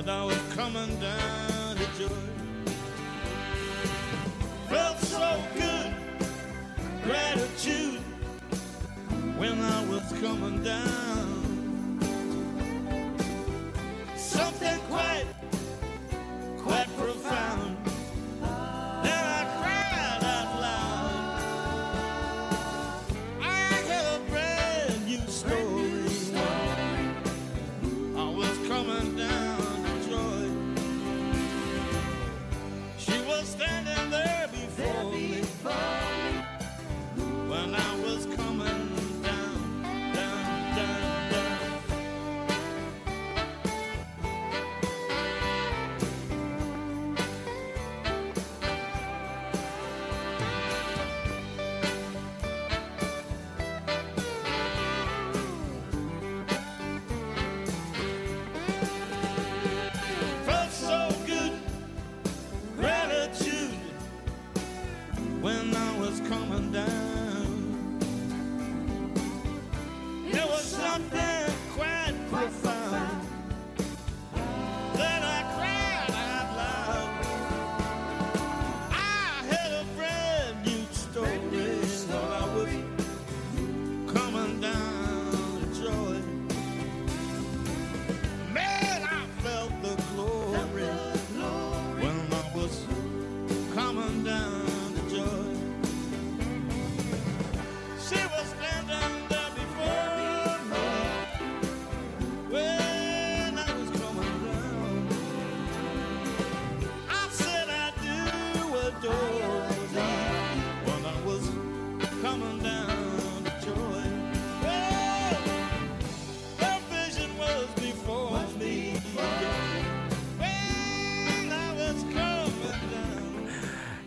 But I was coming down to joy. Felt so good, gratitude when I was coming down. Something quite, quite profound.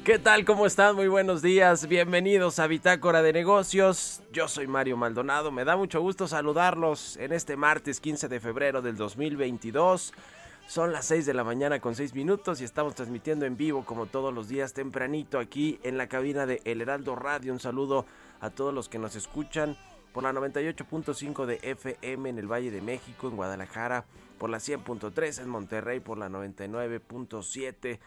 ¿Qué tal? ¿Cómo están? Muy buenos días. Bienvenidos a Bitácora de Negocios. Yo soy Mario Maldonado. Me da mucho gusto saludarlos en este martes 15 de febrero del 2022. Son las 6 de la mañana con 6 minutos y estamos transmitiendo en vivo como todos los días tempranito aquí en la cabina de El Heraldo Radio. Un saludo a todos los que nos escuchan por la 98.5 de FM en el Valle de México, en Guadalajara, por la 100.3 en Monterrey, por la 99.7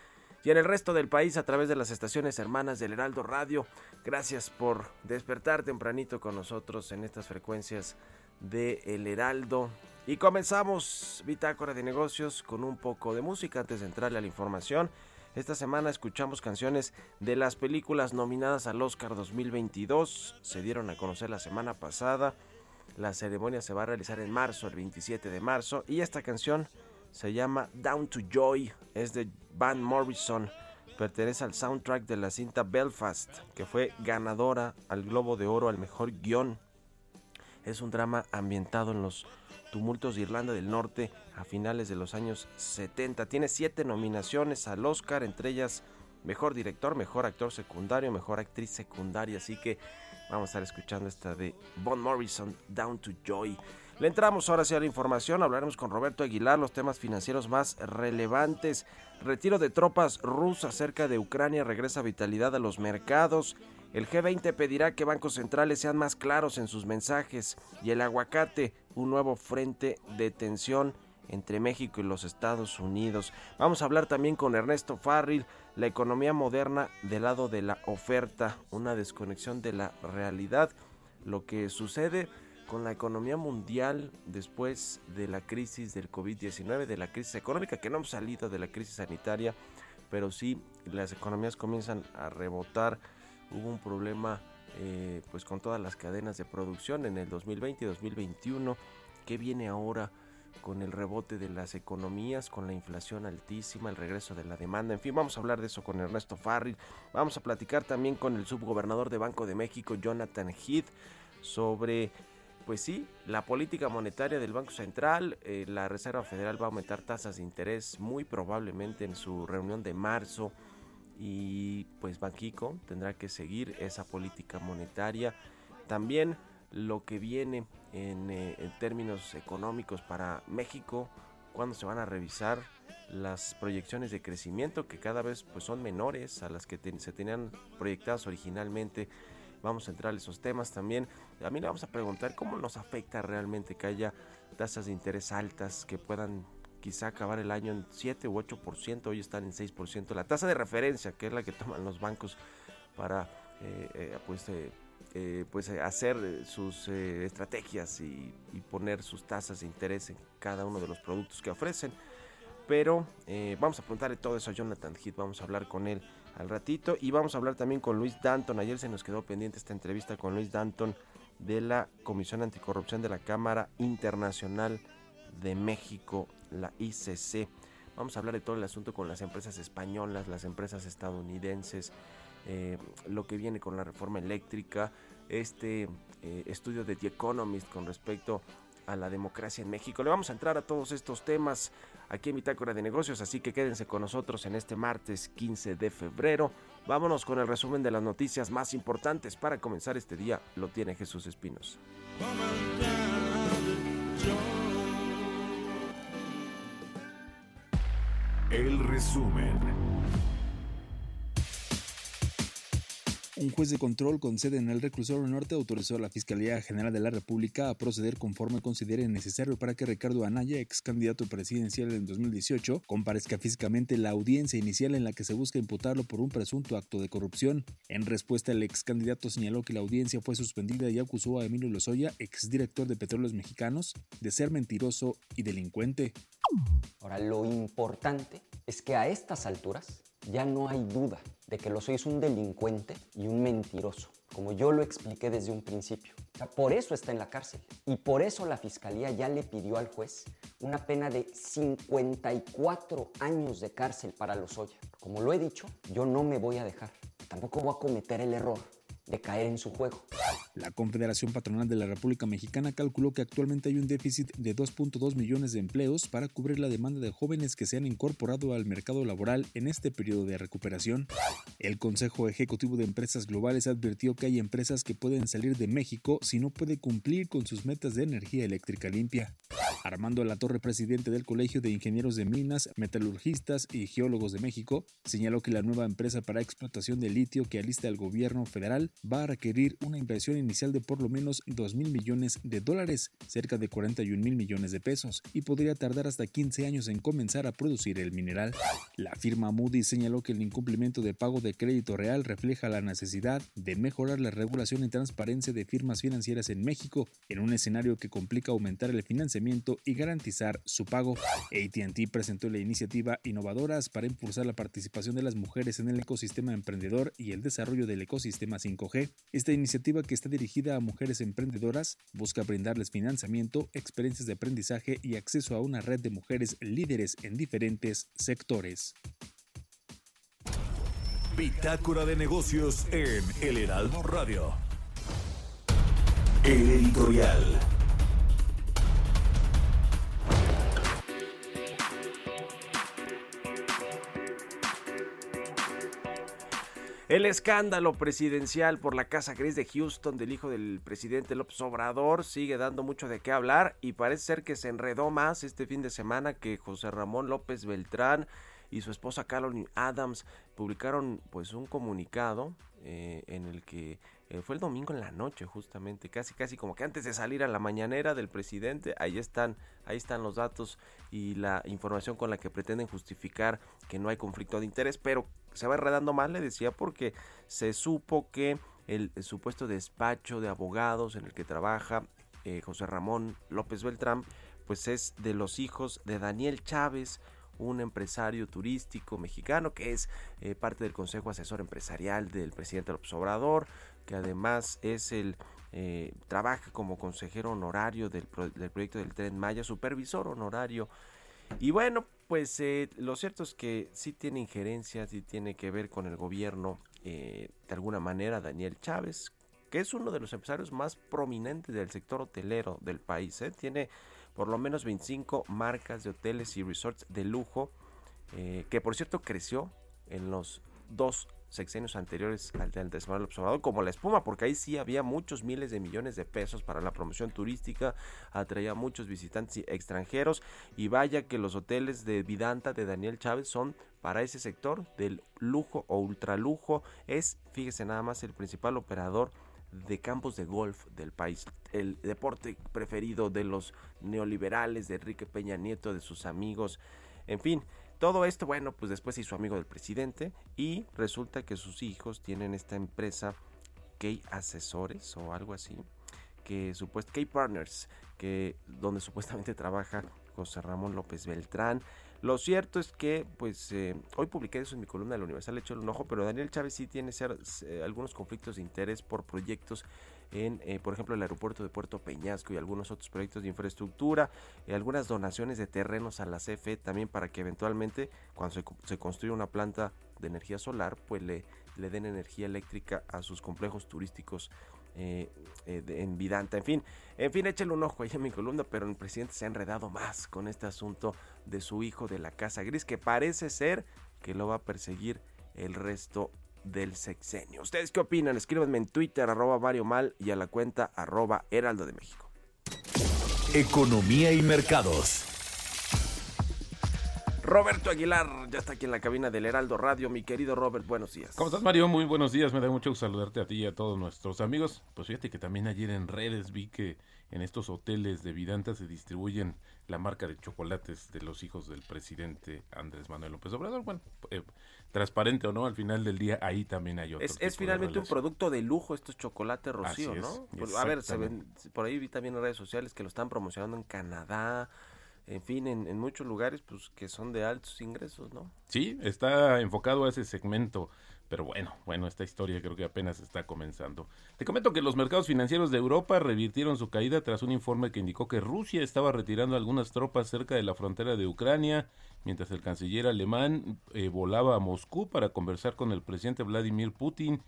y en el resto del país a través de las estaciones hermanas del Heraldo Radio. Gracias por despertar tempranito con nosotros en estas frecuencias de El Heraldo. Y comenzamos Bitácora de Negocios con un poco de música antes de entrarle a la información. Esta semana escuchamos canciones de las películas nominadas al Oscar 2022. Se dieron a conocer la semana pasada. La ceremonia se va a realizar en marzo, el 27 de marzo. Y esta canción se llama Down to Joy. Es de Van Morrison. Pertenece al soundtrack de la cinta Belfast, que fue ganadora al Globo de Oro al mejor guion. Es un drama ambientado en los tumultos de Irlanda del Norte a finales de los años 70. Tiene siete nominaciones al Oscar, entre ellas mejor director, mejor actor secundario, mejor actriz secundaria. Así que vamos a estar escuchando esta de Von Morrison, Down to Joy. Le entramos ahora hacia la información, hablaremos con Roberto Aguilar los temas financieros más relevantes. Retiro de tropas rusas cerca de Ucrania regresa vitalidad a los mercados. El G20 pedirá que bancos centrales sean más claros en sus mensajes. Y el aguacate, un nuevo frente de tensión entre México y los Estados Unidos. Vamos a hablar también con Ernesto Farril, la economía moderna del lado de la oferta, una desconexión de la realidad, lo que sucede con la economía mundial después de la crisis del COVID-19, de la crisis económica, que no hemos salido de la crisis sanitaria, pero sí las economías comienzan a rebotar. Hubo un problema eh, pues con todas las cadenas de producción en el 2020 y 2021. ¿Qué viene ahora con el rebote de las economías, con la inflación altísima, el regreso de la demanda? En fin, vamos a hablar de eso con Ernesto Farril. Vamos a platicar también con el subgobernador de Banco de México, Jonathan Heath, sobre pues sí, la política monetaria del Banco Central, eh, la Reserva Federal va a aumentar tasas de interés muy probablemente en su reunión de marzo y pues Banquico tendrá que seguir esa política monetaria. También lo que viene en, eh, en términos económicos para México, cuando se van a revisar las proyecciones de crecimiento que cada vez pues son menores a las que se tenían proyectadas originalmente vamos a entrar a esos temas también. A mí le vamos a preguntar cómo nos afecta realmente que haya tasas de interés altas que puedan quizá acabar el año en 7 u 8%, hoy están en 6%. La tasa de referencia, que es la que toman los bancos para eh, eh, pues, eh, eh, pues eh, hacer sus estrategias y, y poner sus tasas de interés en cada uno de los productos que ofrecen. Pero vamos a preguntarle todo eso a Jonathan Heath, vamos a hablar con él al ratito y vamos a hablar también con Luis Danton. Ayer se nos quedó pendiente esta entrevista con Luis Danton de la Comisión Anticorrupción de la Cámara Internacional de México, la ICC. Vamos a hablar de todo el asunto con las empresas españolas, las empresas estadounidenses, eh, lo que viene con la reforma eléctrica, este eh, estudio de The Economist con respecto a la democracia en México. Le vamos a entrar a todos estos temas aquí en Bitácora de Negocios, así que quédense con nosotros en este martes 15 de febrero. Vámonos con el resumen de las noticias más importantes para comenzar este día. Lo tiene Jesús Espinos. El resumen. Un juez de control con sede en el reclusorio norte autorizó a la Fiscalía General de la República a proceder conforme considere necesario para que Ricardo Anaya, ex candidato presidencial en 2018, comparezca físicamente en la audiencia inicial en la que se busca imputarlo por un presunto acto de corrupción. En respuesta, el ex candidato señaló que la audiencia fue suspendida y acusó a Emilio Lozoya, exdirector de Petróleos Mexicanos, de ser mentiroso y delincuente. Ahora, lo importante es que a estas alturas ya no hay duda de que Lozoya es un delincuente y un mentiroso, como yo lo expliqué desde un principio. Por eso está en la cárcel y por eso la fiscalía ya le pidió al juez una pena de 54 años de cárcel para Lozoya. Como lo he dicho, yo no me voy a dejar. Tampoco voy a cometer el error de caer en su juego. La Confederación Patronal de la República Mexicana calculó que actualmente hay un déficit de 2.2 millones de empleos para cubrir la demanda de jóvenes que se han incorporado al mercado laboral en este periodo de recuperación. El Consejo Ejecutivo de Empresas Globales advirtió que hay empresas que pueden salir de México si no puede cumplir con sus metas de energía eléctrica limpia. Armando La Torre, presidente del Colegio de Ingenieros de Minas, Metalurgistas y Geólogos de México, señaló que la nueva empresa para explotación de litio que alista el gobierno federal va a requerir una inversión inicial de por lo menos 2 mil millones de dólares, cerca de 41 mil millones de pesos, y podría tardar hasta 15 años en comenzar a producir el mineral. La firma Moody señaló que el incumplimiento de pago de crédito real refleja la necesidad de mejorar la regulación y transparencia de firmas financieras en México, en un escenario que complica aumentar el financiamiento y garantizar su pago. ATT presentó la iniciativa Innovadoras para impulsar la participación de las mujeres en el ecosistema emprendedor y el desarrollo del ecosistema 5G. Esta iniciativa, que está dirigida a mujeres emprendedoras, busca brindarles financiamiento, experiencias de aprendizaje y acceso a una red de mujeres líderes en diferentes sectores. Bitácora de negocios en El Heraldo Radio. El editorial. El escándalo presidencial por la Casa Gris de Houston del hijo del presidente López Obrador sigue dando mucho de qué hablar y parece ser que se enredó más este fin de semana que José Ramón López Beltrán y su esposa Caroline Adams publicaron pues un comunicado eh, en el que eh, fue el domingo en la noche justamente casi casi como que antes de salir a la mañanera del presidente ahí están ahí están los datos y la información con la que pretenden justificar que no hay conflicto de interés pero se va enredando más le decía porque se supo que el, el supuesto despacho de abogados en el que trabaja eh, José Ramón López Beltrán, pues es de los hijos de Daniel Chávez, un empresario turístico mexicano que es eh, parte del Consejo Asesor Empresarial del presidente López Obrador, que además es el eh, trabaja como consejero honorario del, del, proyecto del Tren Maya, supervisor honorario. Y bueno, pues eh, lo cierto es que sí tiene injerencia, sí tiene que ver con el gobierno de alguna manera Daniel Chávez, que es uno de los empresarios más prominentes del sector hotelero del país. Tiene por lo menos 25 marcas de hoteles y resorts de lujo, eh, que por cierto creció en los dos sexenios anteriores al de Andrés Manuel como la espuma, porque ahí sí había muchos miles de millones de pesos para la promoción turística, atraía muchos visitantes extranjeros y vaya que los hoteles de Vidanta de Daniel Chávez son para ese sector del lujo o ultralujo, es, fíjese nada más, el principal operador de campos de golf del país, el deporte preferido de los neoliberales, de Enrique Peña Nieto, de sus amigos, en fin, todo esto, bueno, pues después se hizo amigo del presidente y resulta que sus hijos tienen esta empresa Key Asesores o algo así, que supuestamente Key Partners, que donde supuestamente trabaja José Ramón López Beltrán. Lo cierto es que, pues, eh, hoy publiqué eso en mi columna de la Universal, le hecho un ojo, pero Daniel Chávez sí tiene eh, algunos conflictos de interés por proyectos en, eh, por ejemplo, el aeropuerto de Puerto Peñasco y algunos otros proyectos de infraestructura, algunas donaciones de terrenos a la CFE también para que eventualmente, cuando se, se construya una planta de energía solar, pues le, le den energía eléctrica a sus complejos turísticos eh, eh, en Vidanta. En fin, en fin, échale un ojo ahí en mi columna, pero el presidente se ha enredado más con este asunto de su hijo de la Casa Gris, que parece ser que lo va a perseguir el resto del sexenio. ¿Ustedes qué opinan? Escríbanme en Twitter, arroba Mario Mal y a la cuenta arroba Heraldo de México. Economía y mercados. Roberto Aguilar ya está aquí en la cabina del Heraldo Radio. Mi querido Robert, buenos días. ¿Cómo estás, Mario? Muy buenos días. Me da mucho gusto saludarte a ti y a todos nuestros amigos. Pues fíjate que también ayer en redes vi que en estos hoteles de Vidanta se distribuyen la marca de chocolates de los hijos del presidente Andrés Manuel López Obrador. Bueno, eh, transparente o no, al final del día ahí también hay otro. Es, es finalmente un producto de lujo estos chocolates Rocío, ¿no? A ver, se ven, por ahí vi también en redes sociales que lo están promocionando en Canadá, en fin, en, muchos lugares pues que son de altos ingresos, ¿no? Sí, está enfocado a ese segmento, pero bueno, bueno, esta historia creo que apenas está comenzando. Te comento que los mercados financieros de Europa revirtieron su caída tras un informe que indicó que Rusia estaba retirando algunas tropas cerca de la frontera de Ucrania, mientras el canciller alemán eh, volaba a Moscú para conversar con el presidente Vladimir Putin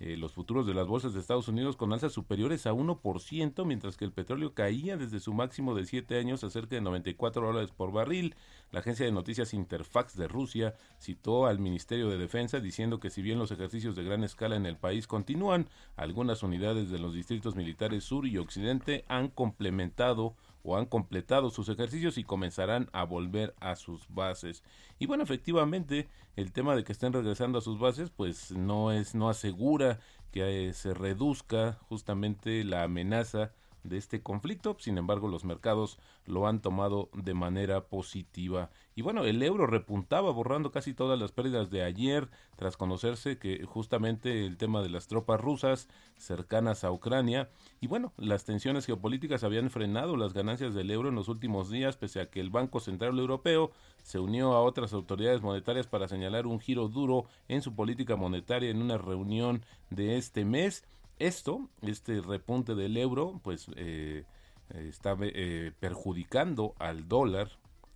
eh, los futuros de las bolsas de Estados Unidos con alzas superiores a 1%, mientras que el petróleo caía desde su máximo de 7 años a cerca de 94 dólares por barril. La agencia de noticias Interfax de Rusia citó al Ministerio de Defensa diciendo que si bien los ejercicios de gran escala en el país continúan, algunas unidades de los distritos militares sur y occidente han complementado o han completado sus ejercicios y comenzarán a volver a sus bases. Y bueno, efectivamente, el tema de que estén regresando a sus bases, pues no es, no asegura que eh, se reduzca justamente la amenaza de este conflicto. Sin embargo, los mercados lo han tomado de manera positiva. Y bueno, el euro repuntaba borrando casi todas las pérdidas de ayer tras conocerse que justamente el tema de las tropas rusas cercanas a Ucrania y bueno, las tensiones geopolíticas habían frenado las ganancias del euro en los últimos días pese a que el Banco Central Europeo se unió a otras autoridades monetarias para señalar un giro duro en su política monetaria en una reunión de este mes. Esto, este repunte del euro, pues eh, está eh, perjudicando al dólar,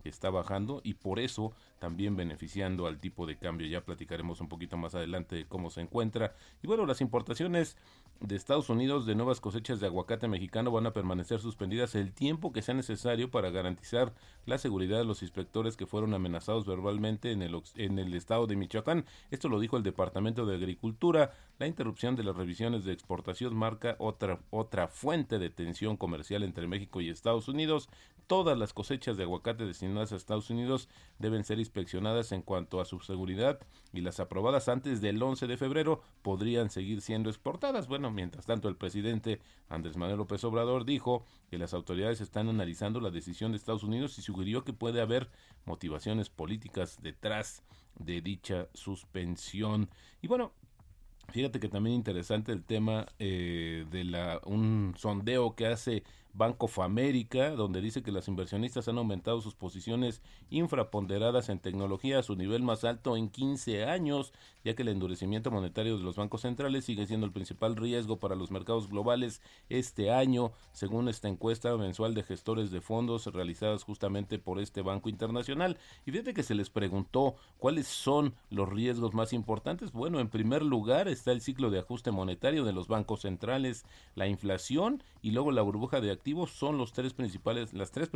está bajando y por eso también beneficiando al tipo de cambio. Ya platicaremos un poquito más adelante de cómo se encuentra. Y bueno, las importaciones de Estados Unidos de nuevas cosechas de aguacate mexicano van a permanecer suspendidas el tiempo que sea necesario para garantizar la seguridad de los inspectores que fueron amenazados verbalmente en el, en el estado de Michoacán. Esto lo dijo el Departamento de Agricultura. La interrupción de las revisiones de exportación marca otra, otra fuente de tensión comercial entre México y Estados Unidos. Todas las cosechas de aguacate destinadas a Estados Unidos deben ser inspeccionadas en cuanto a su seguridad y las aprobadas antes del 11 de febrero podrían seguir siendo exportadas. Bueno, mientras tanto el presidente Andrés Manuel López Obrador dijo que las autoridades están analizando la decisión de Estados Unidos y sugirió que puede haber motivaciones políticas detrás de dicha suspensión. Y bueno, Fíjate que también interesante el tema eh, de la un sondeo que hace Banco of America, donde dice que las inversionistas han aumentado sus posiciones infraponderadas en tecnología a su nivel más alto en 15 años, ya que el endurecimiento monetario de los bancos centrales sigue siendo el principal riesgo para los mercados globales este año, según esta encuesta mensual de gestores de fondos realizadas justamente por este Banco Internacional. Y fíjate que se les preguntó cuáles son los riesgos más importantes. Bueno, en primer lugar está el ciclo de ajuste monetario de los bancos centrales, la inflación y luego la burbuja de son los tres principales, las tres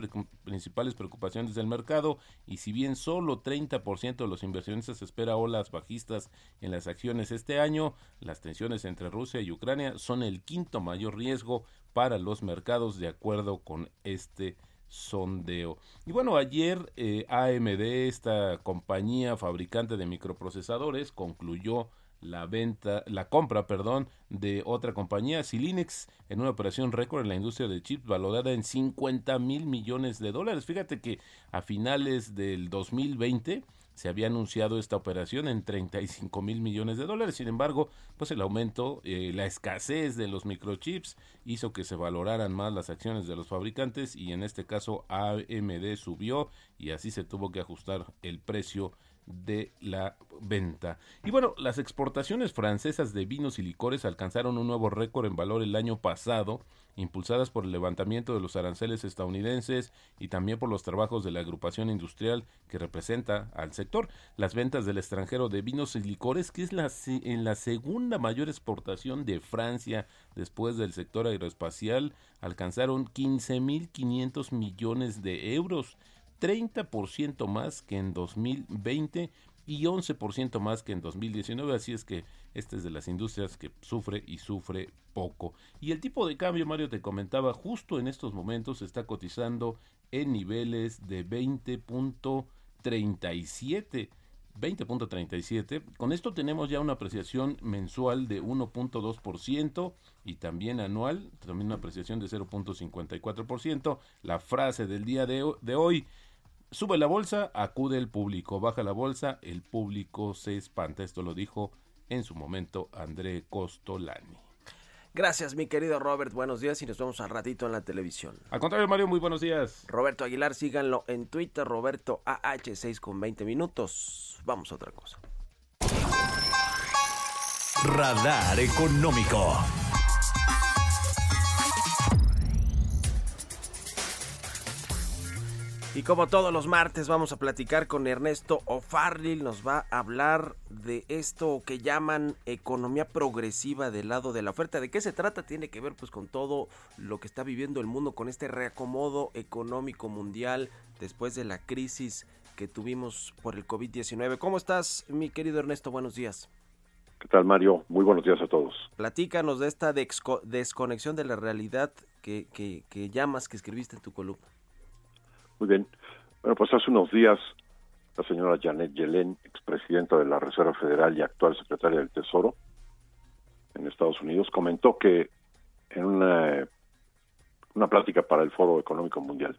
principales preocupaciones del mercado. Y si bien solo 30% de los inversionistas espera olas bajistas en las acciones este año, las tensiones entre Rusia y Ucrania son el quinto mayor riesgo para los mercados de acuerdo con este sondeo. Y bueno, ayer eh, AMD, esta compañía fabricante de microprocesadores, concluyó la venta, la compra, perdón, de otra compañía, Silinix, en una operación récord en la industria de chips valorada en 50 mil millones de dólares. Fíjate que a finales del 2020 se había anunciado esta operación en 35 mil millones de dólares. Sin embargo, pues el aumento, eh, la escasez de los microchips hizo que se valoraran más las acciones de los fabricantes y en este caso AMD subió y así se tuvo que ajustar el precio de la venta. Y bueno, las exportaciones francesas de vinos y licores alcanzaron un nuevo récord en valor el año pasado, impulsadas por el levantamiento de los aranceles estadounidenses y también por los trabajos de la agrupación industrial que representa al sector. Las ventas del extranjero de vinos y licores, que es la, en la segunda mayor exportación de Francia después del sector aeroespacial, alcanzaron 15.500 millones de euros 30% más que en 2020 y 11% más que en 2019, así es que esta es de las industrias que sufre y sufre poco. Y el tipo de cambio, Mario te comentaba, justo en estos momentos está cotizando en niveles de 20.37. 20.37. Con esto tenemos ya una apreciación mensual de 1.2% y también anual, también una apreciación de 0.54%. La frase del día de, de hoy, Sube la bolsa, acude el público. Baja la bolsa, el público se espanta. Esto lo dijo en su momento André Costolani. Gracias, mi querido Robert. Buenos días y nos vemos al ratito en la televisión. Al contrario, Mario, muy buenos días. Roberto Aguilar, síganlo en Twitter, Roberto AH6 con 20 minutos. Vamos a otra cosa. Radar Económico. Y como todos los martes vamos a platicar con Ernesto O'Farrill, nos va a hablar de esto que llaman economía progresiva del lado de la oferta. ¿De qué se trata? Tiene que ver pues con todo lo que está viviendo el mundo, con este reacomodo económico mundial después de la crisis que tuvimos por el COVID-19. ¿Cómo estás, mi querido Ernesto? Buenos días. ¿Qué tal, Mario? Muy buenos días a todos. Platícanos de esta desconexión de la realidad que, que, que llamas, que escribiste en tu columna. Muy bien. Bueno, pues hace unos días la señora Janet Yellen, expresidenta de la Reserva Federal y actual secretaria del Tesoro en Estados Unidos, comentó que en una, una plática para el Foro Económico Mundial,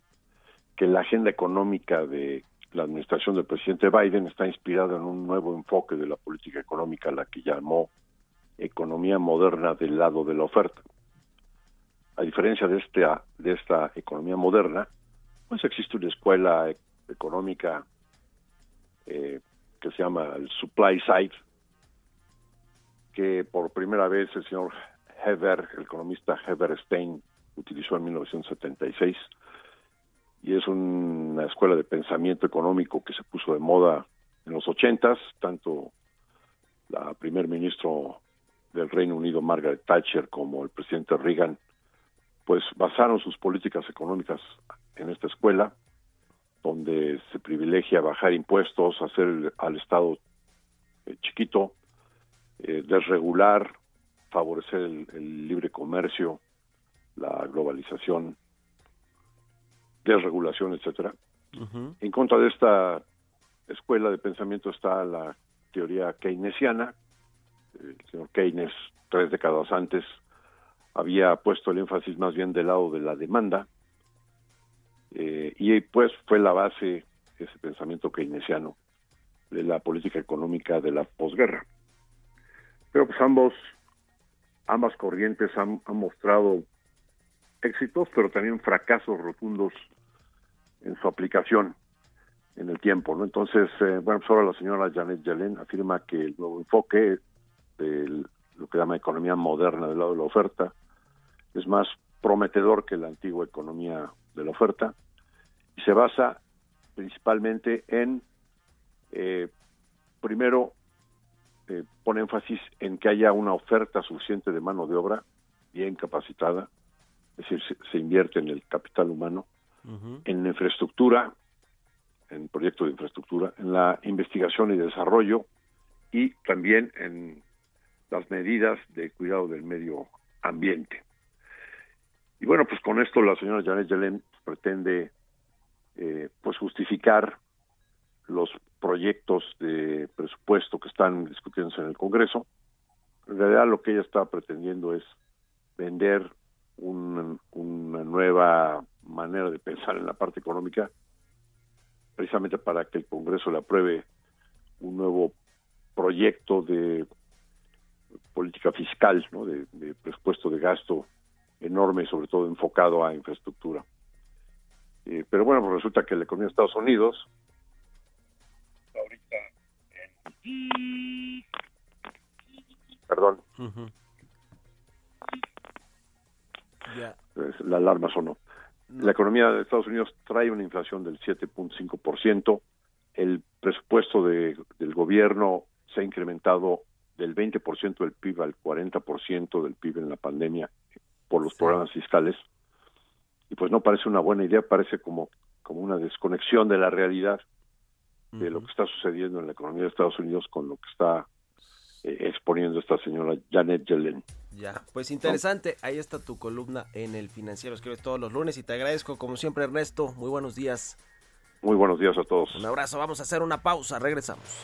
que la agenda económica de la administración del presidente Biden está inspirada en un nuevo enfoque de la política económica, la que llamó economía moderna del lado de la oferta. A diferencia de esta, de esta economía moderna, pues existe una escuela e-, económica eh, que se llama el Supply Side, que por primera vez el señor Heber, el economista Heber Stein, utilizó en 1976, y es una escuela de pensamiento económico que se puso de moda en los ochentas, tanto la primer ministro del Reino Unido, Margaret Thatcher, como el presidente Reagan, pues basaron sus políticas económicas en esta escuela, donde se privilegia bajar impuestos, hacer al Estado eh, chiquito, eh, desregular, favorecer el, libre comercio, la globalización, desregulación, etcétera. En contra de esta escuela de pensamiento está la teoría keynesiana. El señor Keynes, tres décadas antes, había puesto el énfasis más bien del lado de la demanda, eh, y pues fue la base ese pensamiento keynesiano de la política económica de la posguerra. Pero pues ambos, ambas corrientes han, mostrado éxitos, pero también fracasos rotundos en su aplicación en el tiempo, ¿no? Entonces, eh, bueno, pues ahora la señora Janet Yellen afirma que el nuevo enfoque de lo que llama economía moderna del lado de la oferta es más prometedor que la antigua economía de la oferta y se basa principalmente en, eh, primero, eh, pone énfasis en que haya una oferta suficiente de mano de obra bien capacitada, es decir, se, se invierte en el capital humano, en infraestructura, en proyectos de infraestructura, en la investigación y desarrollo y también en las medidas de cuidado del medio ambiente. Y bueno, pues con esto la señora Janet Yellen pretende eh, pues justificar los proyectos de presupuesto que están discutiéndose en el Congreso. En realidad lo que ella está pretendiendo es vender un- una nueva manera de pensar en la parte económica, precisamente para que el Congreso le apruebe un nuevo proyecto de política fiscal, ¿no? de, de presupuesto de gasto enorme, sobre todo enfocado a infraestructura. Eh, pero bueno, pues resulta que la economía de Estados Unidos ahorita en- perdón, pues, la alarma sonó. La economía de Estados Unidos trae una inflación del 7.5%. El presupuesto de, del gobierno se ha incrementado del 20% del PIB al 40% del PIB en la pandemia por los programas fiscales. Y pues no parece una buena idea, parece como, como una desconexión de la realidad de lo que está sucediendo en la economía de Estados Unidos con lo que está eh, exponiendo esta señora Janet Yellen. Ya, pues interesante. Ahí está tu columna en el financiero. Escribes todos los lunes y te agradezco, como siempre, Ernesto. Muy buenos días. Muy buenos días a todos. Un abrazo. Vamos a hacer una pausa. Regresamos.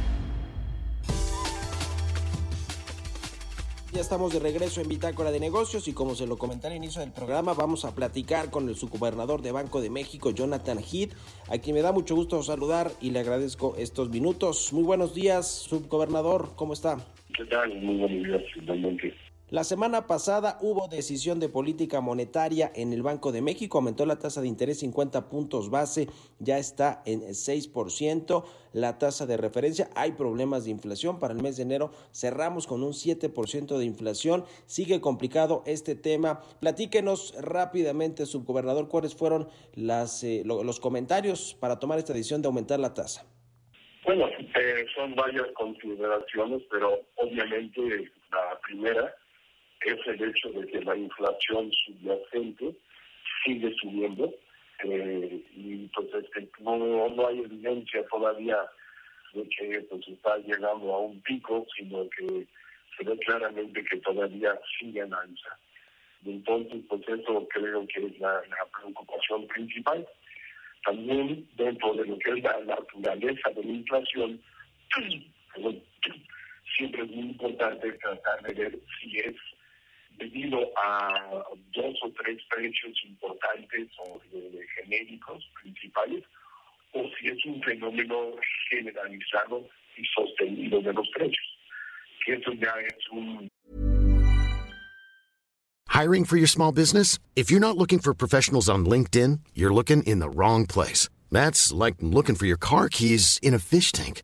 Ya estamos de regreso en Bitácora de Negocios y como se lo comenté al inicio del programa, vamos a platicar con el subgobernador de Banco de México, Jonathan Heath, a quien me da mucho gusto saludar y le agradezco estos minutos. Muy buenos días, subgobernador, ¿cómo está? ¿Qué tal? Muy buenos días, finalmente. La semana pasada hubo decisión de política monetaria en el Banco de México, aumentó la tasa de interés 50 puntos base, ya está en 6%, la tasa de referencia, hay problemas de inflación, para el mes de enero cerramos con un 7% de inflación, sigue complicado este tema. Platíquenos rápidamente, subgobernador, cuáles fueron las, eh, lo- los comentarios para tomar esta decisión de aumentar la tasa. Bueno, eh, son varias consideraciones, pero obviamente la primera es el hecho de que la inflación subyacente sigue subiendo eh, y pues es que no, no hay evidencia todavía de que pues está llegando a un pico, sino que se ve claramente que todavía sigue en alza. Entonces, pues eso creo que es la, preocupación principal. También dentro de lo que es la naturaleza de la inflación, siempre es muy importante tratar de ver si es debido a dos o tres precios importantes o eh, genéricos principales, o si es un fenómeno generalizado y sostenido de los precios. Que eso ya es un Hiring for your small business? If you're not looking for professionals on LinkedIn, you're looking in the wrong place. That's like looking for your car keys in a fish tank.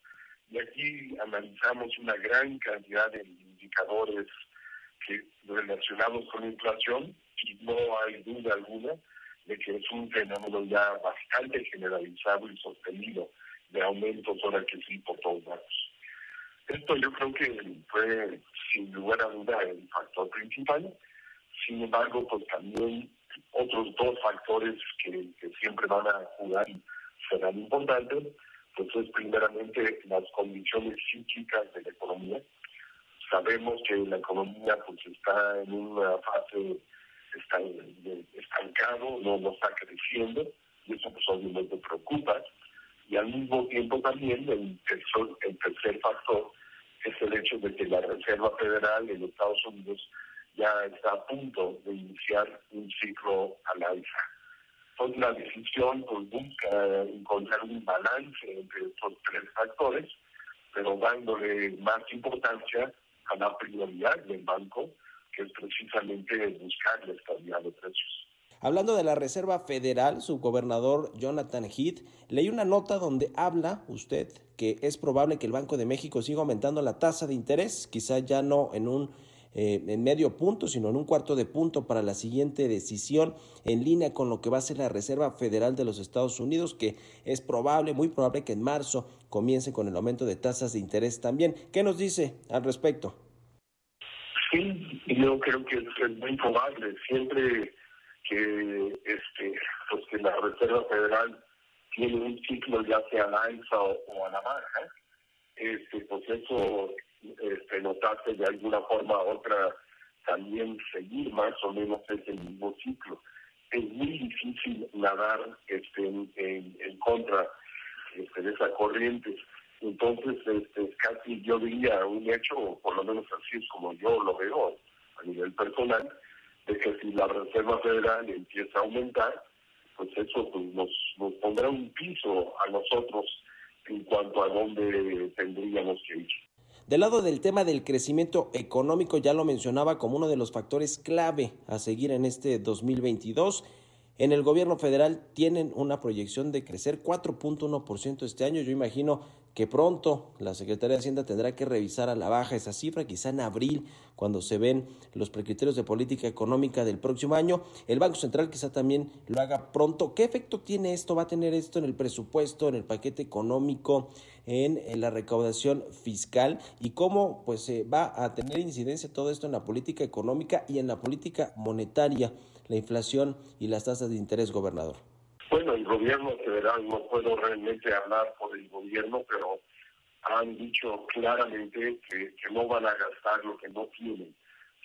Y aquí analizamos una gran cantidad de indicadores relacionados con la inflación y no hay duda alguna de que es un fenómeno ya bastante generalizado y sostenido de aumentos ahora que sí por todos lados. Esto yo creo que fue sin lugar a duda el factor principal. Sin embargo, pues también otros dos factores que, siempre van a jugar serán importantes, pues es primeramente las condiciones psíquicas de la economía. Sabemos que la economía pues está en una fase está estancado, no, no está creciendo, y eso pues obviamente preocupa. Y al mismo tiempo también el tercer, el tercer factor es el hecho de que la Reserva Federal en Estados Unidos ya está a punto de iniciar un ciclo al alza. Entonces la decisión pues, busca encontrar un balance entre estos tres factores, pero dándole más importancia a la prioridad del banco, que es precisamente buscar la estabilidad de precios. Hablando de la Reserva Federal, su gobernador Jonathan Heath, leí una nota donde habla usted que es probable que el Banco de México siga aumentando la tasa de interés, quizá ya no en un eh, en medio punto, sino en un cuarto de punto para la siguiente decisión en línea con lo que va a ser la Reserva Federal de los Estados Unidos, que es probable, muy probable que en marzo comience con el aumento de tasas de interés también. ¿Qué nos dice al respecto? Sí, yo creo que es muy probable. Siempre que este pues que la Reserva Federal tiene un ciclo ya sea a la alza o, a la baja, este, pues eso este, notarse de alguna forma u otra también seguir más o menos ese mismo ciclo. Es muy difícil nadar este, en, contra este, de esa corriente. Entonces, este, casi yo diría un hecho, por lo menos así es como yo lo veo a nivel personal, de que si la Reserva Federal empieza a aumentar, pues eso pues, nos, nos pondrá un piso a nosotros en cuanto a dónde tendríamos que ir. Del lado del tema del crecimiento económico, ya lo mencionaba como uno de los factores clave a seguir en este 2022. En el gobierno federal tienen una proyección de crecer 4.1% este año. Yo imagino que pronto la Secretaría de Hacienda tendrá que revisar a la baja esa cifra, quizá en abril, cuando se ven los precriterios de política económica del próximo año. El Banco Central quizá también lo haga pronto. ¿Qué efecto tiene esto? ¿Va a tener esto en el presupuesto, en el paquete económico, en, la recaudación fiscal? ¿Y cómo pues, se va a tener incidencia todo esto en la política económica y en la política monetaria, la inflación y las tasas de interés, gobernador? Bueno, el gobierno federal, no puedo realmente hablar por el gobierno, pero han dicho claramente que, no van a gastar lo que no tienen,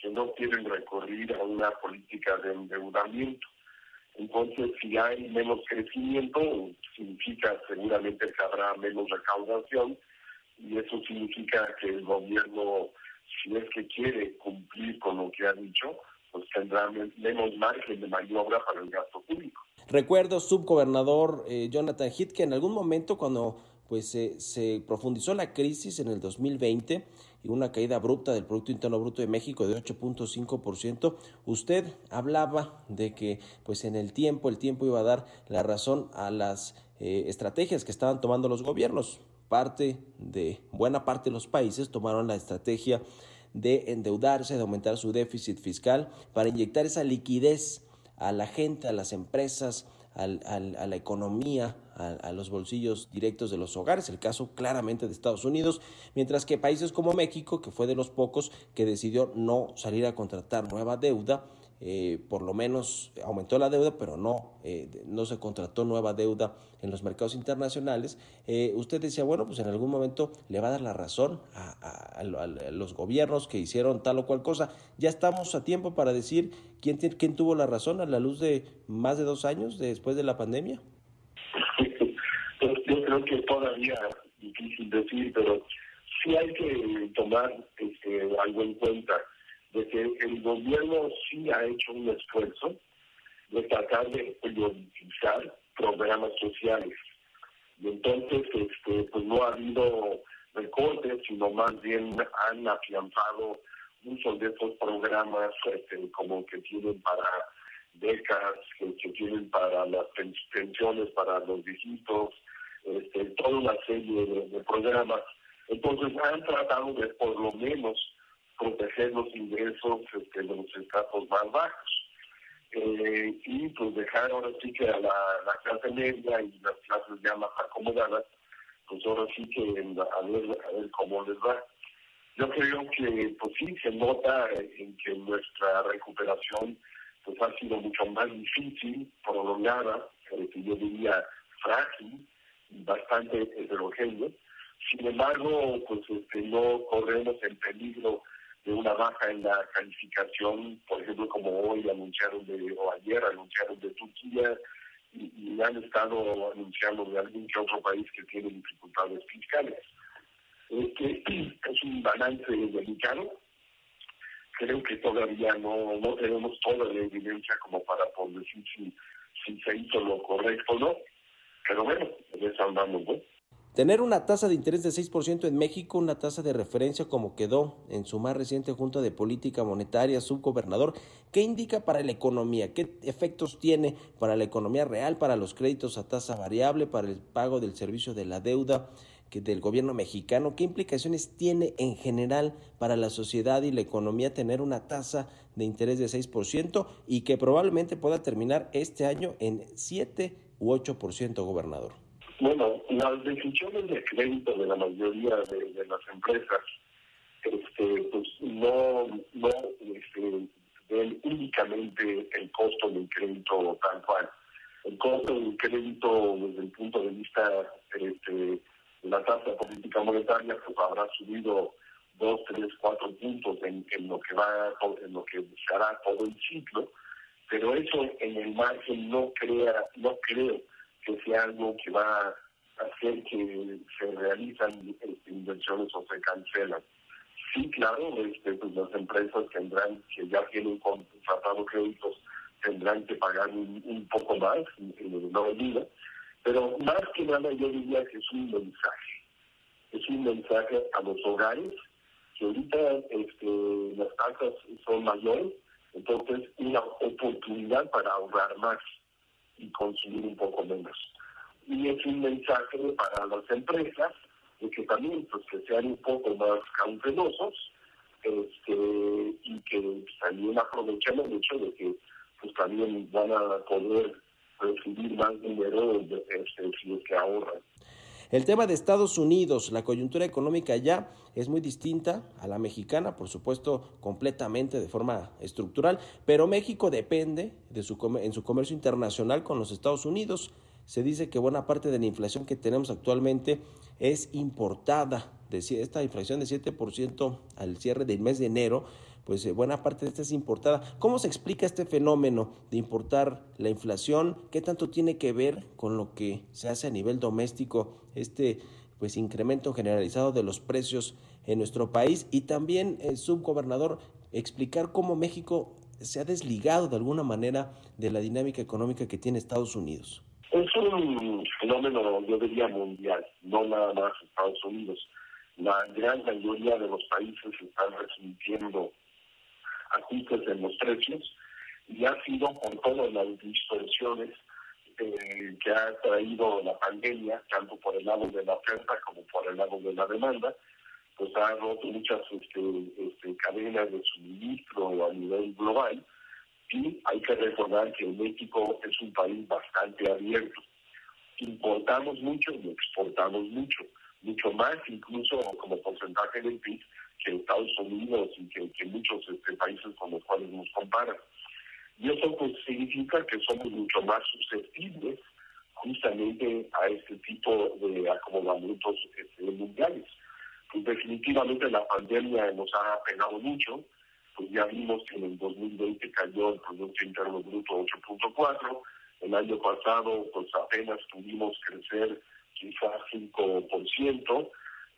que no quieren recurrir a una política de endeudamiento. Entonces, si hay menos crecimiento, significa seguramente que habrá menos recaudación y eso significa que el gobierno, si es que quiere cumplir con lo que ha dicho, pues tendrá menos margen de maniobra para el gasto público. Recuerdo, subgobernador eh, Jonathan Heath, que en algún momento cuando pues se profundizó la crisis en el 2020 y una caída abrupta del Producto Interno Bruto de México de 8.5%, usted hablaba de que pues en el tiempo, el tiempo iba a dar la razón a las eh, estrategias que estaban tomando los gobiernos. Parte de, buena parte de los países tomaron la estrategia de endeudarse, de aumentar su déficit fiscal para inyectar esa liquidez a la gente, a las empresas, al, a la economía, a, los bolsillos directos de los hogares, el caso claramente de Estados Unidos, mientras que países como México, que fue de los pocos que decidió no salir a contratar nueva deuda, eh, por lo menos aumentó la deuda, pero no, eh, no se contrató nueva deuda en los mercados internacionales. Eh, usted decía, bueno, pues en algún momento le va a dar la razón a, los gobiernos que hicieron tal o cual cosa. Ya estamos a tiempo para decir quién, quién tuvo la razón a la luz de más de dos años después de la pandemia. Yo creo que todavía difícil decir, pero sí hay que tomar este, algo en cuenta de que el gobierno sí ha hecho un esfuerzo de tratar de priorizar programas sociales. Y entonces, este, pues no ha habido recortes, sino más bien han afianzado muchos de estos programas este, como que tienen para becas, que, tienen para las pensiones para los viejitos, este, toda una serie de, de programas. Entonces han tratado de por lo menos proteger los ingresos este, de los estratos más bajos. Eh, y pues dejar ahora sí que a la, clase media y las clases ya más acomodadas, pues ahora sí que a ver, a ver cómo les va. Yo creo que, pues sí, se nota en que nuestra recuperación pues ha sido mucho más difícil, prolongada, eh, que yo diría frágil, bastante heterogéneo. Sin embargo, pues este, no corremos el peligro de una baja en la calificación, por ejemplo, como hoy anunciaron de, o ayer anunciaron de Turquía, y, han estado anunciando de algún que otro país que tiene dificultades fiscales. Este es un balance delicado. Creo que todavía no, no tenemos toda la evidencia como para poder decir si, si se hizo lo correcto o no. Pero bueno, en andamos, ¿no? Tener una tasa de interés de 6% en México, una tasa de referencia como quedó en su más reciente Junta de Política Monetaria, subgobernador, ¿qué indica para la economía? ¿Qué efectos tiene para la economía real, para los créditos a tasa variable, para el pago del servicio de la deuda que del gobierno mexicano? ¿Qué implicaciones tiene en general para la sociedad y la economía tener una tasa de interés de 6% y que probablemente pueda terminar este año en 7 u 8%, gobernador? Bueno, las decisiones de crédito de la mayoría de, las empresas este, pues no, no este, ven únicamente el costo del crédito tal cual. El costo del crédito desde el punto de vista este, de la tasa política monetaria pues habrá subido dos, tres, cuatro puntos en, en lo que va, en lo que hará todo el ciclo, pero eso en el margen no crea, no creo que sea algo que va a hacer que se realizan este, inversiones o se cancelan. Sí, claro, este, pues las empresas tendrán, que ya tienen contratado créditos, tendrán que pagar un, un poco más en, la medida, pero más que nada yo diría que es un mensaje, es un mensaje a los hogares, que ahorita este, las tasas son mayores, entonces una oportunidad para ahorrar más y consumir un poco menos. Y es un mensaje para las empresas de que también pues, que sean un poco más cautelosos este, y que también aprovechen el hecho de que pues también van a poder recibir más dinero este, si es que ahorran. El tema de Estados Unidos, la coyuntura económica allá es muy distinta a la mexicana, por supuesto, completamente de forma estructural, pero México depende de su, en su comercio internacional con los Estados Unidos. Se dice que buena parte de la inflación que tenemos actualmente es importada. De esta inflación de 7% al cierre del mes de enero, pues eh, buena parte de esta es importada. ¿Cómo se explica este fenómeno de importar la inflación? ¿Qué tanto tiene que ver con lo que se hace a nivel doméstico, este pues incremento generalizado de los precios en nuestro país? Y también, el subgobernador, explicar cómo México se ha desligado de alguna manera de la dinámica económica que tiene Estados Unidos. Es un fenómeno, yo diría, mundial, no nada más Estados Unidos. La gran mayoría de los países están resintiendo ajustes en los precios y ha sido por todas las distorsiones eh, que ha traído la pandemia, tanto por el lado de la oferta como por el lado de la demanda, pues ha roto muchas este, este, cadenas de suministro a nivel global y hay que recordar que México es un país bastante abierto. Importamos mucho y exportamos mucho, mucho más incluso como porcentaje del PIB que Estados Unidos y que, que muchos este, países con los cuales nos comparan. Y eso pues significa que somos mucho más susceptibles justamente a este tipo de acomodamientos este, mundiales. Pues definitivamente la pandemia nos ha pegado mucho, pues ya vimos que en el 2020 cayó el Producto Interno Bruto 8.4, el año pasado pues apenas pudimos crecer quizás 5%,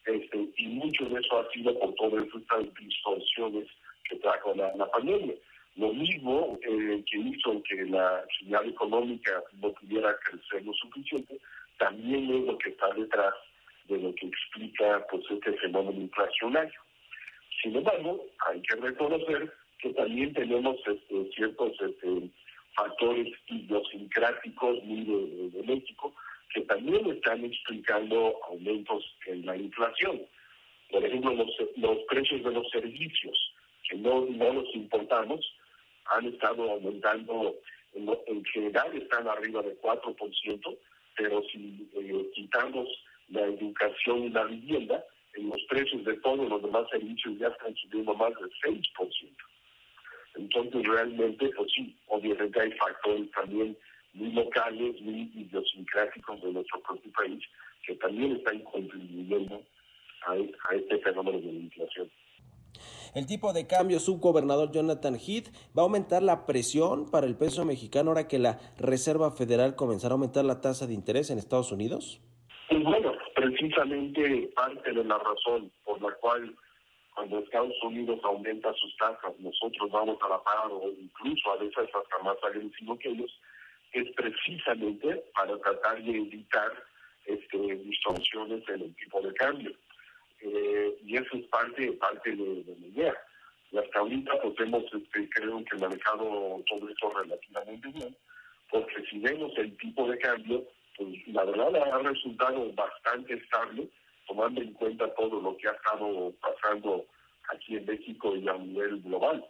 este, y mucho de eso ha sido por todas estas distorsiones que trajo la, pandemia. Lo mismo eh, que hizo que la señal económica no pudiera crecer lo suficiente, también es lo que está detrás de lo que explica pues este fenómeno inflacionario. Sin embargo, hay que reconocer que también tenemos este, ciertos este, factores idiosincráticos muy de, de, México que también están explicando aumentos en la inflación. Por ejemplo, los, los precios de los servicios, que no, no los importamos, han estado aumentando, en, en general están arriba de 4%, pero si eh, quitamos la educación y la vivienda, en los precios de todos los demás servicios ya están subiendo más del 6%. Entonces, realmente, pues sí, obviamente hay factores también muy locales, muy idiosincráticos de nuestro propio país, que también están contribuyendo a, a este fenómeno de la inflación. El tipo de cambio, subgobernador Jonathan Heath, va a aumentar la presión para el peso mexicano ahora que la Reserva Federal comenzará a aumentar la tasa de interés en Estados Unidos? Pues bueno, precisamente parte de la razón por la cual cuando Estados Unidos aumenta sus tasas, nosotros vamos a la par o incluso a veces hasta más agresivo que ellos, es precisamente para tratar de evitar este, distorsiones en el tipo de cambio. Eh, y eso es parte, parte de, de, la idea. Y hasta ahorita pues hemos, este, creo que manejado todo esto relativamente bien, porque si vemos el tipo de cambio, pues la verdad ha resultado bastante estable, tomando en cuenta todo lo que ha estado pasando aquí en México y a nivel global.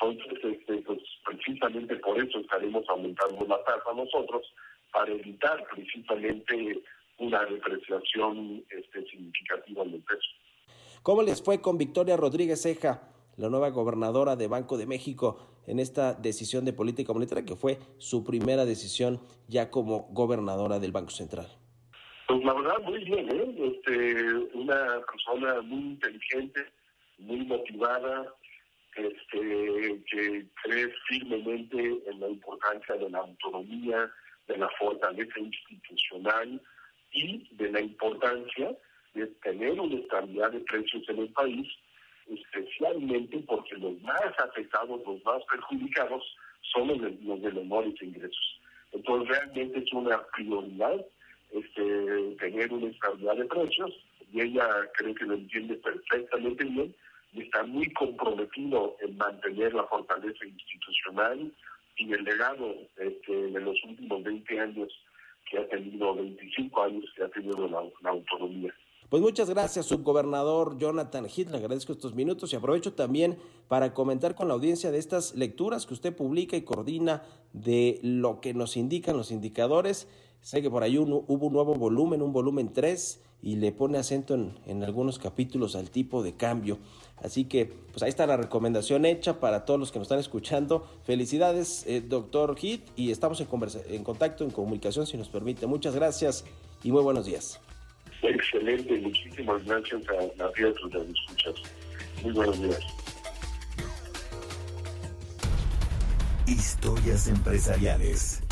Entonces, este, pues precisamente por eso estaremos aumentando la tasa nosotros, para evitar precisamente una depreciación este, significativa del peso. ¿Cómo les fue con Victoria Rodríguez Ceja, la nueva gobernadora de Banco de México, en esta decisión de política monetaria que fue su primera decisión ya como gobernadora del Banco Central? Pues la verdad muy bien, ¿eh? este, una persona muy inteligente, muy motivada, este, que cree firmemente en la importancia de la autonomía, de la fortaleza institucional y de la importancia de tener una estabilidad de precios en el país, especialmente porque los más afectados, los más perjudicados, son los de, los de menores ingresos. Entonces realmente es una prioridad este, tener una estabilidad de precios y ella creo que lo entiende perfectamente bien y está muy comprometido en mantener la fortaleza institucional y el legado este, de los últimos 20 años que ha tenido, 25 años que ha tenido la, autonomía. Pues muchas gracias, subgobernador Jonathan Heath. Le agradezco estos minutos y aprovecho también para comentar con la audiencia de estas lecturas que usted publica y coordina de lo que nos indican los indicadores. Sé que por ahí hubo un nuevo volumen, un volumen 3, y le pone acento en, en, algunos capítulos al tipo de cambio. Así que, pues ahí está la recomendación hecha para todos los que nos están escuchando. Felicidades, eh, doctor Heath, y estamos en, en contacto, en comunicación, si nos permite. Muchas gracias y muy buenos días. Excelente, muchísimas gracias a la de escuchas. Muy buenos días. Historias empresariales.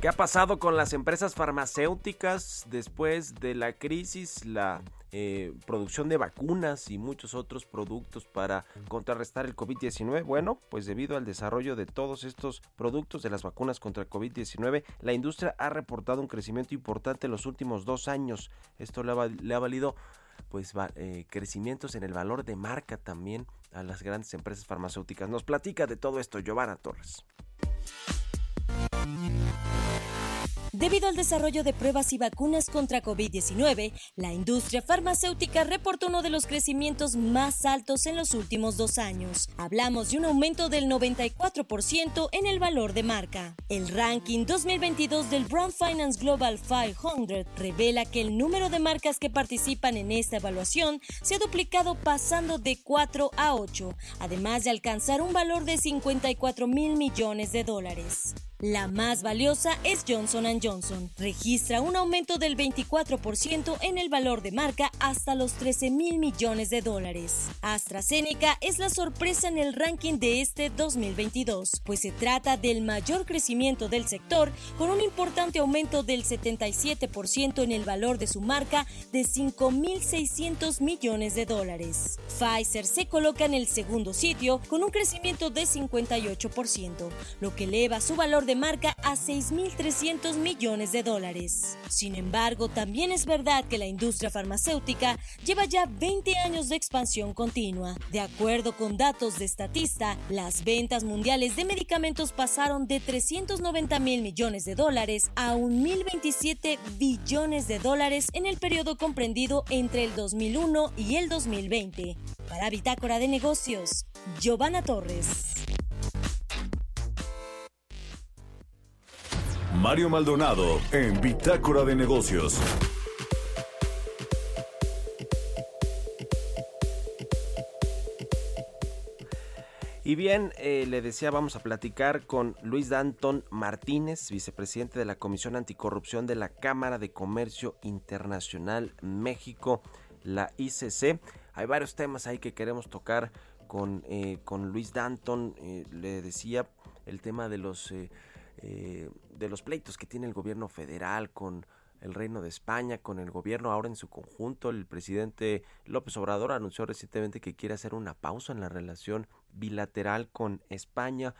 ¿Qué ha pasado con las empresas farmacéuticas después de la crisis, la eh, producción de vacunas y muchos otros productos para contrarrestar el COVID-19? Bueno, pues debido al desarrollo de todos estos productos de las vacunas contra el COVID-19, la industria ha reportado un crecimiento importante en los últimos dos años. Esto le ha, valido pues eh, crecimientos en el valor de marca también a las grandes empresas farmacéuticas. Nos platica de todo esto Giovanna Torres. Debido al desarrollo de pruebas y vacunas contra COVID-19, la industria farmacéutica reportó uno de los crecimientos más altos en los últimos dos años. Hablamos de un aumento del 94% en el valor de marca. El ranking 2022 del Brown Finance Global 500 revela que el número de marcas que participan en esta evaluación se ha duplicado pasando de 4 a 8, además de alcanzar un valor de 54 mil millones de dólares. La más valiosa es Johnson ⁇ Johnson. Registra un aumento del 24% en el valor de marca hasta los 13 mil millones de dólares. AstraZeneca es la sorpresa en el ranking de este 2022, pues se trata del mayor crecimiento del sector con un importante aumento del 77% en el valor de su marca de 5.600 millones de dólares. Pfizer se coloca en el segundo sitio con un crecimiento de 58%, lo que eleva su valor de marca a 6.300 millones de dólares. Sin embargo, también es verdad que la industria farmacéutica lleva ya 20 años de expansión continua. De acuerdo con datos de Statista, las ventas mundiales de medicamentos pasaron de 390 mil millones de dólares a 1.027 billones de dólares en el periodo comprendido entre el 2001 y el 2020. Para Bitácora de Negocios, Giovanna Torres. Mario Maldonado en Bitácora de Negocios. Y bien, eh, le decía, vamos a platicar con Luis Danton Martínez, vicepresidente de la Comisión Anticorrupción de la Cámara de Comercio Internacional México, la ICC. Hay varios temas ahí que queremos tocar con, eh, con Luis Danton. Eh, le decía el tema de los, de los pleitos que tiene el gobierno federal con el Reino de España, con el gobierno ahora en su conjunto. El presidente López Obrador anunció recientemente que quiere hacer una pausa en la relación bilateral con España.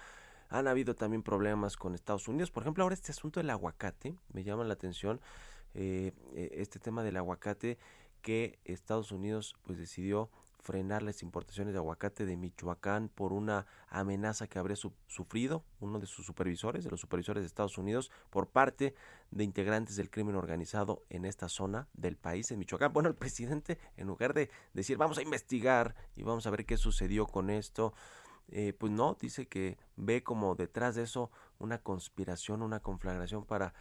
Han habido también problemas con Estados Unidos. Por ejemplo, ahora este asunto del aguacate, me llama la atención, eh, eh, este tema del aguacate que Estados Unidos pues decidió frenar las importaciones de aguacate de Michoacán por una amenaza que habría sufrido uno de sus supervisores, de los supervisores de Estados Unidos, por parte de integrantes del crimen organizado en esta zona del país, en Michoacán. Bueno, el presidente, en lugar de decir vamos a investigar y vamos a ver qué sucedió con esto, eh, pues no, dice que ve como detrás de eso una conspiración, una conflagración para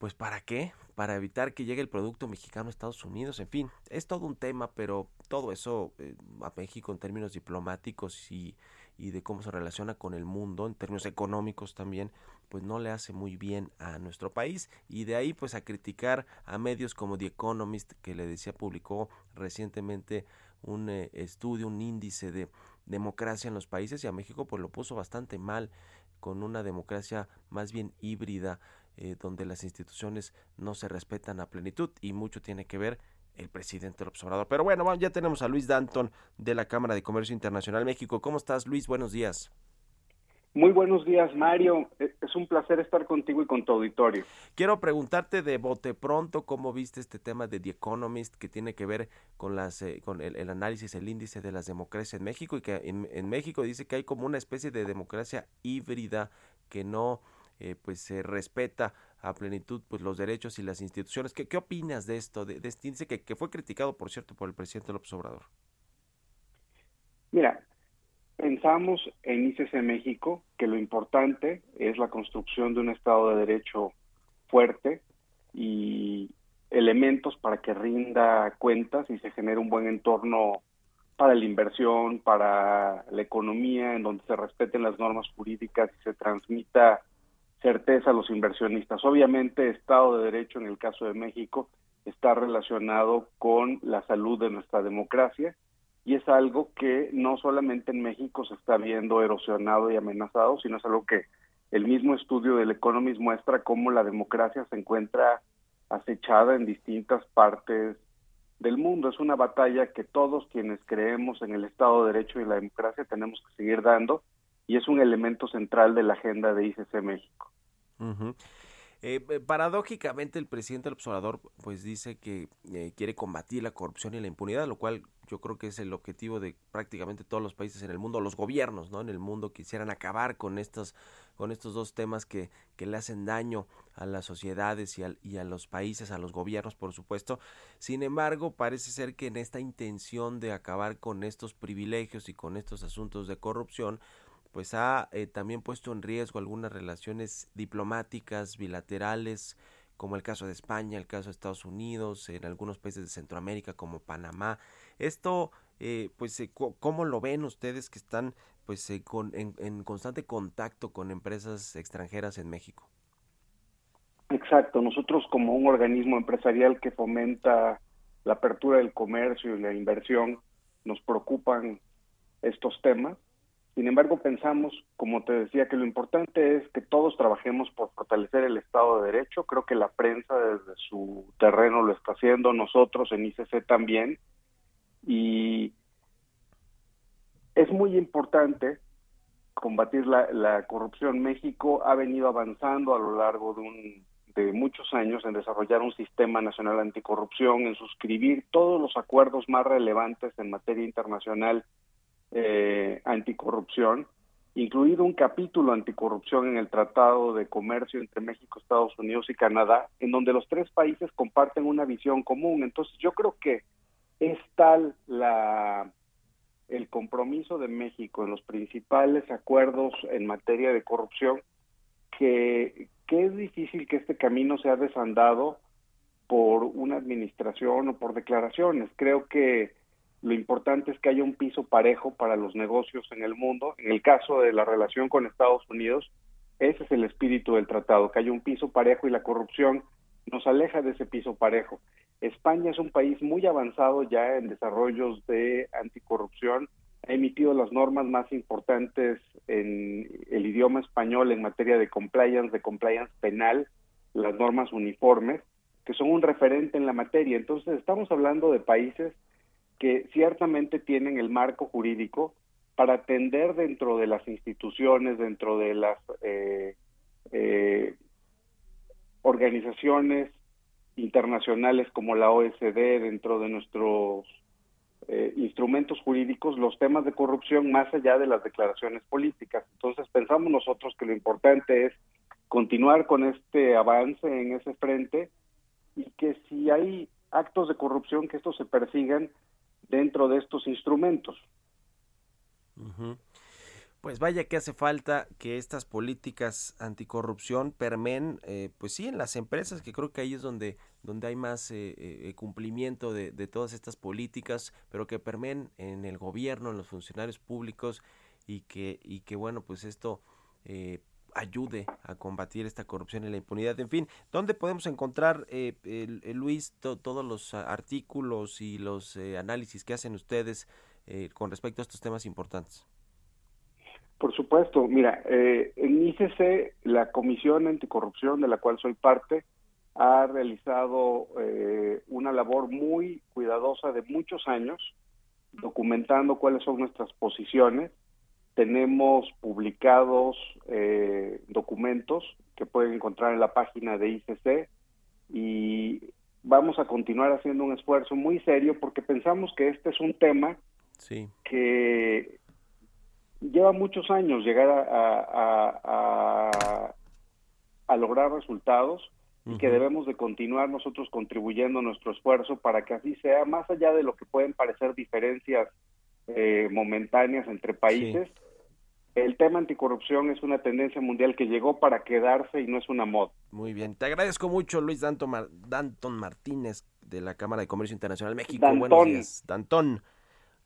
pues ¿para qué? Para evitar que llegue el producto mexicano a Estados Unidos. En fin, es todo un tema, pero todo eso eh, a México en términos diplomáticos y, de cómo se relaciona con el mundo, en términos económicos también, pues no le hace muy bien a nuestro país. Y de ahí pues a criticar a medios como The Economist, que le decía publicó recientemente un eh, estudio, un índice de democracia en los países y a México pues lo puso bastante mal con una democracia más bien híbrida eh, donde las instituciones no se respetan a plenitud y mucho tiene que ver el presidente del observador. Pero bueno, ya tenemos a Luis Danton de la Cámara de Comercio Internacional México. ¿Cómo estás, Luis? Buenos días. Muy buenos días, Mario. E, es un placer estar contigo y con tu auditorio. Quiero preguntarte de bote pronto cómo viste este tema de The Economist que tiene que ver con las eh, con el, análisis, el índice de las democracias en México y que en México dice que hay como una especie de democracia híbrida que no eh, pues se respeta a plenitud pues los derechos y las instituciones. ¿Qué, qué opinas de esto, de, este índice que, que, fue criticado, por cierto, por el presidente López Obrador? Mira, pensamos en ICC México que lo importante es la construcción de un Estado de Derecho fuerte y elementos para que rinda cuentas y se genere un buen entorno para la inversión, para la economía, en donde se respeten las normas jurídicas y se transmita certeza a los inversionistas. Obviamente, Estado de Derecho en el caso de México está relacionado con la salud de nuestra democracia y es algo que no solamente en México se está viendo erosionado y amenazado, sino es algo que el mismo estudio del Economist muestra cómo la democracia se encuentra acechada en distintas partes del mundo. Es una batalla que todos quienes creemos en el Estado de Derecho y la democracia tenemos que seguir dando y es un elemento central de la agenda de ICC México. Eh, eh, paradójicamente el presidente del observador pues dice que eh, quiere combatir la corrupción y la impunidad, lo cual yo creo que es el objetivo de prácticamente todos los países en el mundo, los gobiernos, ¿no? En el mundo quisieran acabar con estos con estos dos temas que, que le hacen daño a las sociedades y, y a los países, a los gobiernos, por supuesto. Sin embargo, parece ser que en esta intención de acabar con estos privilegios y con estos asuntos de corrupción, pues ha eh, también puesto en riesgo algunas relaciones diplomáticas bilaterales, como el caso de España, el caso de Estados Unidos, en algunos países de Centroamérica como Panamá. Esto, eh, pues, eh, ¿cómo lo ven ustedes que están pues con, en, en constante contacto con empresas extranjeras en México? Exacto, nosotros como un organismo empresarial que fomenta la apertura del comercio y la inversión, nos preocupan estos temas sin embargo, pensamos, como te decía, que lo importante es que todos trabajemos por fortalecer el Estado de Derecho. Creo que la prensa desde su terreno lo está haciendo, nosotros en ICC también. Y es muy importante combatir la, corrupción. México ha venido avanzando a lo largo de, un, de muchos años en desarrollar un sistema nacional anticorrupción, en suscribir todos los acuerdos más relevantes en materia internacional eh, anticorrupción, incluido un capítulo anticorrupción en el Tratado de Comercio entre México, Estados Unidos y Canadá, en donde los tres países comparten una visión común. Entonces, yo creo que es tal la el compromiso de México en los principales acuerdos en materia de corrupción que, que es difícil que este camino sea desandado por una administración o por declaraciones. Creo que lo importante es que haya un piso parejo para los negocios en el mundo. En el caso de la relación con Estados Unidos, ese es el espíritu del tratado, que haya un piso parejo y la corrupción nos aleja de ese piso parejo. España es un país muy avanzado ya en desarrollos de anticorrupción, ha emitido las normas más importantes en el idioma español en materia de compliance, de compliance penal, las normas uniformes, que son un referente en la materia. Entonces, estamos hablando de países que ciertamente tienen el marco jurídico para atender dentro de las instituciones, dentro de las eh, eh, organizaciones internacionales como la OSD, dentro de nuestros eh, instrumentos jurídicos, los temas de corrupción más allá de las declaraciones políticas. Entonces pensamos nosotros que lo importante es continuar con este avance en ese frente y que si hay actos de corrupción, que estos se persigan dentro de estos instrumentos. Pues vaya que hace falta que estas políticas anticorrupción permeen, eh, pues sí, en las empresas, que creo que ahí es donde, donde hay más eh, eh, cumplimiento de, de, todas estas políticas, pero que permeen en el gobierno, en los funcionarios públicos y que, y que bueno, pues esto ayude a combatir esta corrupción y la impunidad. En fin, ¿dónde podemos encontrar, el, el Luis, todos los artículos y los análisis que hacen ustedes con respecto a estos temas importantes? Por supuesto, mira, eh, en ICC, la Comisión Anticorrupción, de la cual soy parte, ha realizado eh, una labor muy cuidadosa de muchos años, documentando cuáles son nuestras posiciones. Tenemos publicados eh, documentos que pueden encontrar en la página de ICC y vamos a continuar haciendo un esfuerzo muy serio porque pensamos que este es un tema sí. que lleva muchos años llegar a, a, a, lograr resultados y que debemos de continuar nosotros contribuyendo nuestro esfuerzo para que así sea, más allá de lo que pueden parecer diferencias eh, momentáneas entre países. El tema anticorrupción es una tendencia mundial que llegó para quedarse y no es una moda. Muy bien, te agradezco mucho Luis Danton, Danton Martínez de la Cámara de Comercio Internacional México. Buenos días, Dantón.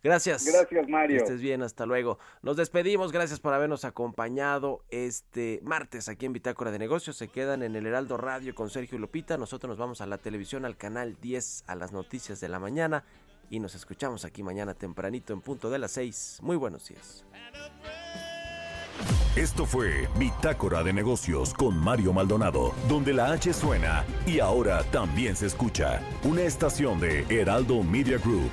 Gracias. Gracias, Mario. Que estés bien, hasta luego. Nos despedimos, gracias por habernos acompañado este martes aquí en Bitácora de Negocios. Se quedan en el Heraldo Radio con Sergio Lupita. Nosotros nos vamos a la televisión, al canal 10, a las noticias de la mañana. Y nos escuchamos aquí mañana tempranito en punto de las 6. Muy buenos días. Esto fue Bitácora de Negocios con Mario Maldonado, donde la H suena y ahora también se escucha. Una estación de Heraldo Media Group.